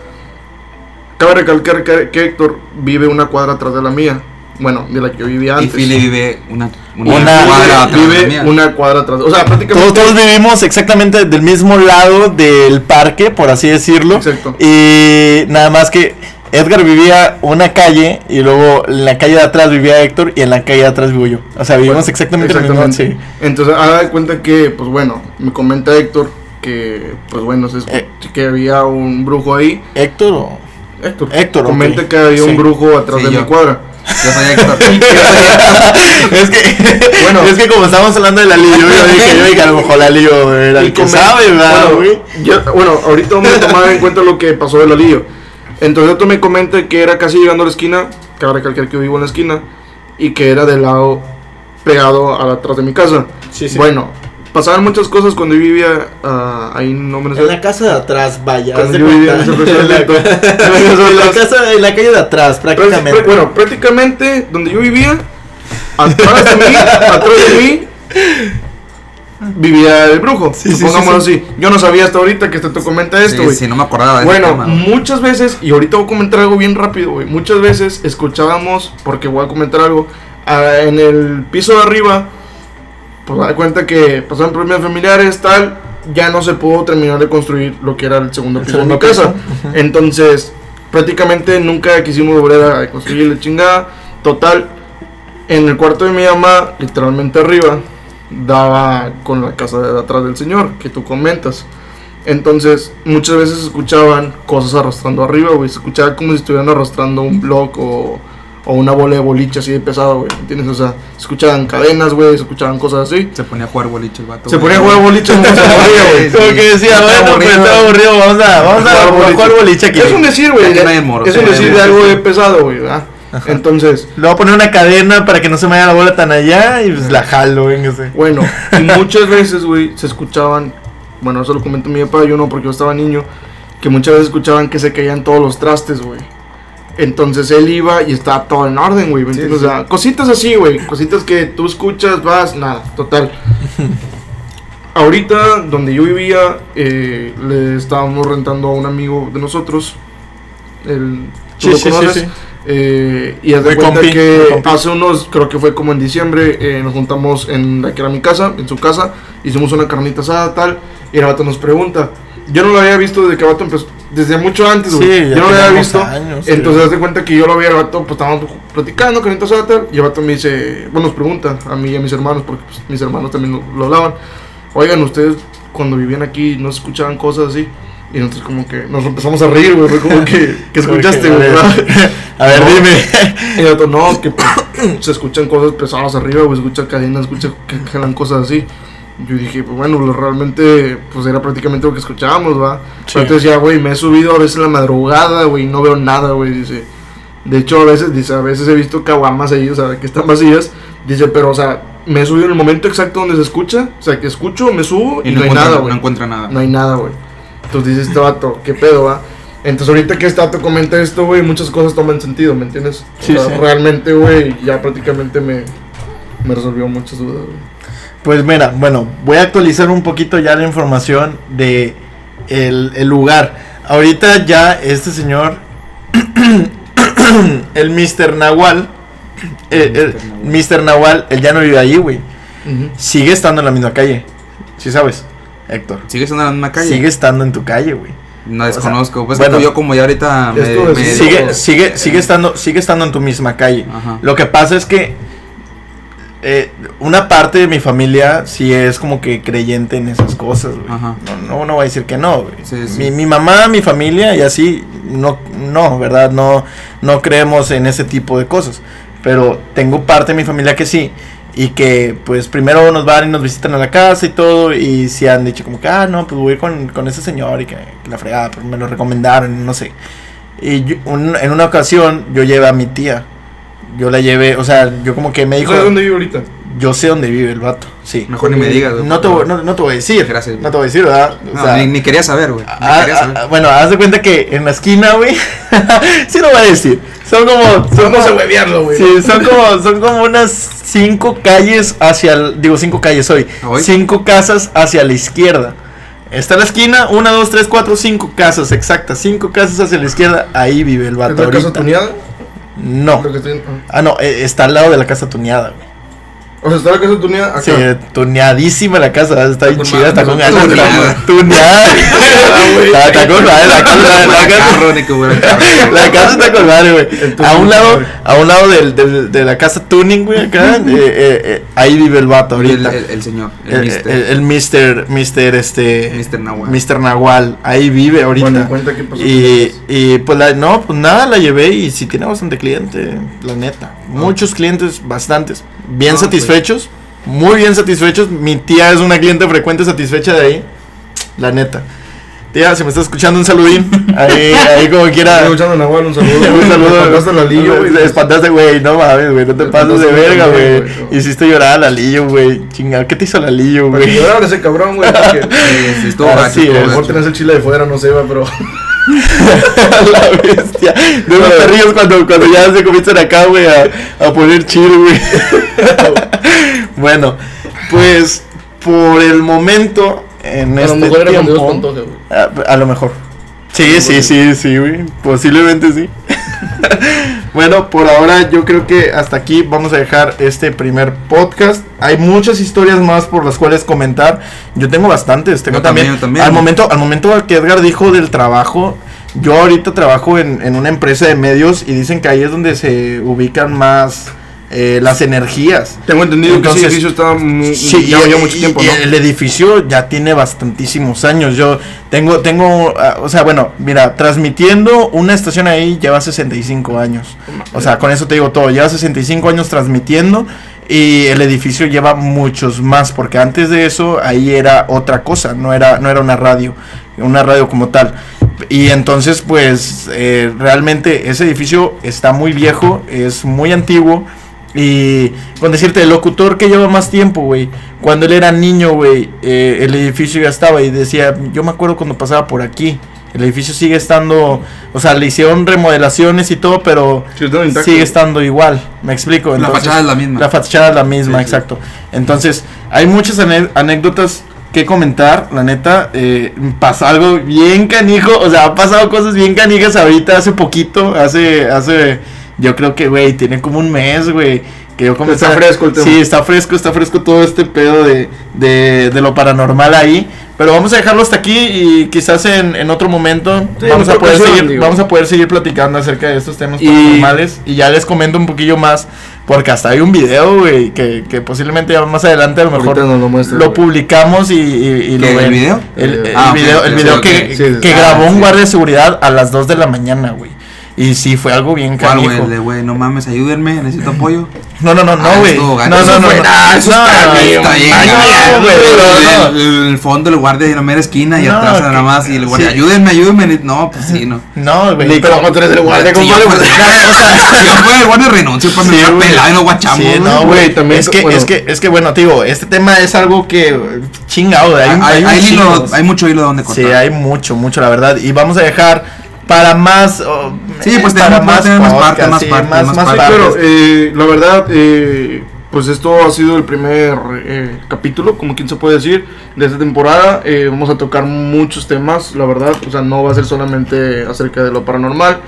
cabe recalcar que, que Héctor vive una cuadra atrás de la mía. Bueno, de la que yo vivía Y antes. Philly vive una, una, Una- cuadra atrás vive una cuadra atrás. O sea, prácticamente. Todos, todos vivimos exactamente del mismo lado del parque, por así decirlo. Exacto. Y nada más que Edgar vivía una calle y luego en la calle de atrás vivía Héctor y en la calle de atrás vivo yo. O sea, vivimos Bueno, exactamente, en el mismo. Sí. Entonces, haga de cuenta que, pues bueno, me comenta Héctor que, pues bueno, se Eh. que había un brujo ahí. Héctor o. Héctor. Héctor. Comenta que había Sí. un brujo atrás Sí, de yo. mi cuadra. Yo soy Héctor. Yo soy Héctor. es que, Bueno. es que como estábamos hablando de la Lillo, yo dije, yo dije, a lo mejor la Lillo era el que sabe, ¿verdad, bueno, yo- bueno, ahorita vamos a tomar en cuenta lo que pasó del alillo. Entonces tú me comentas que era casi llegando a la esquina, cabe recalcar que yo vivo en la esquina, y que era del lado pegado a atrás de mi casa. Sí, sí. Bueno, pasaban muchas cosas cuando yo vivía ah, ahí, no me En la casa de atrás, vaya. Cuando yo vivía en En la, en la casa, en la calle de atrás, prácticamente. Bueno, prácticamente donde yo vivía, atrás de mí, atrás de mí, vivía el brujo. Sí, Pongámoslo sí, sí. así. Yo no sabía hasta ahorita que este te comenta esto, Sí, güey. sí, no me acordaba de Bueno, tema, muchas veces, y ahorita voy a comentar algo bien rápido, güey. Muchas veces escuchábamos, porque voy a comentar algo, ah, en el piso de arriba, pues da cuenta que pasaron problemas familiares, tal, ya no se pudo terminar de construir lo que era el segundo piso de mi casa. Entonces, prácticamente nunca quisimos volver a construir la chingada. Total, en el cuarto de mi mamá, literalmente arriba, daba con la casa de atrás del señor, que tú comentas. Entonces, muchas veces escuchaban cosas arrastrando arriba, güey. Se escuchaba como si estuvieran arrastrando un block o, o una bola de boliche así de pesado, güey. ¿Entiendes? O sea, se escuchaban cadenas, güey, se escuchaban cosas así. Se ponía a jugar boliche el vato. Se güey. ponía a jugar boliche como se moría, güey. Como que decía, bueno, pues aburrido. está aburrido, vamos a, vamos a Jugar jugar, boliche. boliche aquí. Es un decir, güey. Es un decir de algo de pesado, güey, ¿verdad? Entonces, Le voy a poner una cadena para que no se me vaya la bola tan allá y pues la jalo, véngase. Bueno, y muchas veces, güey, se escuchaban, bueno, eso lo comentó mi papá, yo no, porque yo estaba niño, que muchas veces escuchaban que se caían todos los trastes, güey. Entonces él iba y estaba todo en orden, güey, ¿me Sí. O sea, cositas así, güey, cositas que tú escuchas, vas, nada, total. Ahorita, donde yo vivía, eh, le estábamos rentando a un amigo de nosotros, el, tú Sí, lo conoces, eh, y haz de cuenta compi, que hace unos, creo que fue como en diciembre, eh, nos juntamos en la que era mi casa, en su casa, hicimos una carnita asada, tal, y el vato nos pregunta. Yo no lo había visto desde que vato empezó, desde mucho antes, güey. Sí, yo no lo había visto. años, entonces, haz de cuenta que yo lo había, el vato, pues estábamos platicando, asada, tal, y el vato me dice, bueno, nos pregunta a mí y a mis hermanos, porque pues, mis hermanos también lo, lo hablaban. Oigan, ustedes cuando vivían aquí no escuchaban cosas así. Y nosotros como que nos empezamos a reír, güey. Fue como que, ¿qué escuchaste, güey? a ver, No. dime. Y el otro, no, que pues, se escuchan cosas pesadas arriba, güey, se escuchan cadenas, escucha que jalan cosas así. Yo dije, pues bueno, lo- realmente, pues era prácticamente lo que escuchábamos, va. Sí. Entonces ya, güey, me he subido a veces en la madrugada, güey, no veo nada, güey, dice. De hecho, a veces, dice, a veces he visto caguamas ahí, o sea, que están vacías. Dice, pero, o sea, me he subido en el momento exacto donde se escucha. O sea, que escucho, me subo y, Y no, no, hay nada, no güey. encuentra nada. No hay nada, güey. Entonces dice este vato, ¿qué pedo, va? Entonces ahorita que este vato comenta esto, güey, muchas cosas toman sentido, ¿me entiendes? O Sí, sea, sí. Realmente, güey, ya prácticamente me, me resolvió muchas dudas, güey. Pues mira, bueno, voy a actualizar un poquito ya la información de el, el lugar. Ahorita ya este señor, el Mr. Nahual, eh, el, Mr. Nahual, él ya no vive ahí, güey. Sigue estando en la misma calle. ¿Sí sabes, Héctor? ¿Sigue estando en la misma calle? Sigue estando en tu calle, güey. No o desconozco. pues bueno, yo como ya ahorita me, Sigue, sigue, sigue estando, sigue estando en tu misma calle. Ajá. Lo que pasa es que eh, una parte de mi familia sí es como que creyente en esas cosas, güey. No, no, no voy a decir que no, güey. Sí, sí. Mi, mi mamá, mi familia y así, no, no, ¿verdad? No, no creemos en ese tipo de cosas. Pero tengo parte de mi familia que sí. Y que pues primero nos van y nos visitan a la casa y todo. Y si han dicho como que, ah, no, pues voy con, con ese señor y que, que la fregada, pues me lo recomendaron, no sé. Y yo- un- en una ocasión yo llevé a mi tía. Yo la llevé, o sea, yo como que me dijo, ¿Sabes dónde vive ahorita? yo sé dónde vive el vato, sí. Mejor ni me digas. güey, No te, no, no te voy a decir. Gracias. No te voy a decir, ¿verdad? O No, sea, ni, ni quería saber, güey. Ni ah, quería ah, saber. bueno, haz de cuenta que en la esquina, güey. sí lo voy a decir. Son como. Son Vamos a como huevearlo, güey. sí, son como, son como unas cinco calles hacia el. Digo, cinco calles hoy. Hoy. Cinco casas hacia la izquierda. Está la esquina, una, dos, tres, cuatro, cinco casas, exactas. Cinco casas hacia la izquierda. Ahí vive el ¿Es vato. la casa ahorita. tuneada? No. Lo que estoy- ah. Ah, no, eh, está al lado de la casa tuneada, güey. O sea, está la casa tuneada acá. Sí, tuneadísima la casa, está bien chida, está con ganas. Tuneada. está con madre, la casa, la, casa- la casa está con madre, güey. A un lado, a un lado de la casa tuning, güey, acá, eh, eh, eh, ahí vive el vato ahorita. el, señor, el, mister. el, mister, mister, este... Mister Nahual. Ahí vive ahorita. Y, y pues la, no, pues nada, la llevé y sí tiene bastante cliente, la neta. Muchos clientes, bastantes. Bien Ah, satisfechos, muy bien satisfechos. Mi tía es una cliente frecuente satisfecha de ahí, la neta. Tía, si me estás escuchando, un saludín. Ahí, ahí como quiera. Estoy escuchando a Nahual, un saludo. Un saludo. Espantaste a la Lillo, espantaste, güey. No mames, güey. No te pases de verga, güey. Hiciste llorar a la Lillo, güey. Chingada, ¿qué te hizo la Lillo, güey? llorara ese cabrón, güey. Porque Sí, sí, estuvo Ah, gacho, sí, a lo mejor tenés el chile de fuera, no sé, va, pero. la bestia. De los perrillos cuando, cuando ya se comienzan acá, güey, a, a poner chido, güey. bueno, pues por el momento, en A lo este mejor Dios tiempo, a, a lo mejor. Sí, sí, sí, sí, güey. Posiblemente sí. bueno, por ahora yo creo que hasta aquí vamos a dejar este primer podcast. Hay muchas historias más por las cuales comentar. Yo tengo bastantes. Tengo Yo también, también, yo también. Al momento, al momento que Edgar dijo del trabajo, yo ahorita trabajo en, en una empresa de medios y dicen que ahí es donde se ubican más eh, las energías. Tengo entendido Entonces, que ese edificio está mu- Sí, ya y- lleva y- mucho tiempo, y ¿no? El edificio ya tiene bastantísimos años. Yo tengo, tengo, ah, o sea, bueno, mira, transmitiendo una estación ahí lleva 65 años. O sea, con eso te digo todo. Lleva 65 años transmitiendo y el edificio lleva muchos más, porque antes de eso ahí era otra cosa, no era, no era una radio, una radio como tal. Y entonces, pues, eh, realmente ese edificio está muy viejo, es muy antiguo. Y con decirte, el locutor que lleva más tiempo, güey. Cuando él era niño, güey, eh, el edificio ya estaba y decía, yo me acuerdo cuando pasaba por aquí. El edificio sigue estando, o sea, le hicieron remodelaciones y todo, pero Sí, sigue estando igual. Me explico. La fachada es la misma. La fachada es la misma, Sí, exacto. Entonces, hay muchas anécdotas que comentar, la neta. Eh, pasó algo bien canijo, o sea, ha pasado cosas bien canijas ahorita, hace poquito, hace, hace, yo creo que, güey, tiene como un mes, güey. Que yo comencé Está a- fresco el tema. Sí, está fresco, está fresco todo este pedo de, de, de lo paranormal ahí. Pero vamos a dejarlo hasta aquí y quizás en, en otro momento Sí, vamos, a poder ocasión, seguir, digo. vamos a poder seguir platicando acerca de estos temas Y- paranormales. Y ya les comento un poquillo más. Porque hasta hay un video, güey, que, que posiblemente ya más adelante a lo mejor lo publicamos y, y- y lo ¿Qué, el ven. video? El, el Ah, video, el que. Sí, Ah, grabó un guardia de seguridad a las 2 de la mañana, güey. Y sí, fue algo bien ¿Cuál, güey? de, güey, no mames, ayúdenme, necesito apoyo. No, no, no, no, güey. No, no, Eso no, no. está. El, fondo, el guardia en la mera esquina y No, atrás nada más. Y el guardia, sí. ayúdenme, ayúdenme. No, pues sí, no. No, güey. Pero- como tú eres el guardia, compadre, fuera- pues, yo el guardia renuncio para Sí, me pelado y no guachamos. Sí, no, güey, también, Es que, bueno. es que, es que, bueno, te digo, este tema es algo que chingado. Hay, Hay, hay, hilo- mucho hilo donde cortar. Sí, hay mucho, mucho, la verdad. Y vamos a dejar para más. oh, Sí, pues para tenemos- más tenemos más parte, podcast, más sí, parte, más, más más parte. Sí, partes. claro, eh, la verdad, eh, pues esto ha sido el primer eh, capítulo, como quien se puede decir, de esta temporada. Eh, vamos a tocar muchos temas, la verdad, o sea, no va a ser solamente acerca de lo paranormal.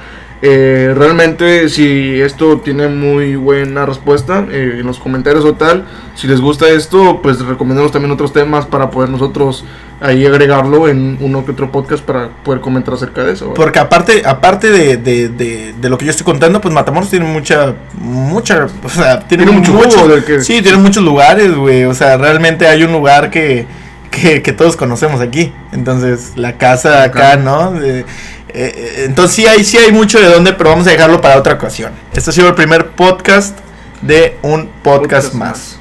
Eh, realmente, si esto tiene muy buena respuesta eh, en los comentarios o tal, si les gusta esto, pues recomendamos también otros temas para poder nosotros ahí agregarlo en uno que otro podcast para poder comentar acerca de eso. ¿verdad? Porque aparte, aparte de, de, de, de lo que yo estoy contando, pues Matamoros tiene mucha, mucha, o sea, tiene, Tiene mucho mucho, jugo del que- sí, tiene muchos lugares, güey, o sea, realmente hay un lugar que, que, que todos conocemos aquí, entonces, la casa acá, Acá. ¿no? De- eh, entonces sí hay, sí hay mucho de dónde, pero vamos a dejarlo para otra ocasión. Este ha sido el primer podcast de un podcast, Podcast más. más.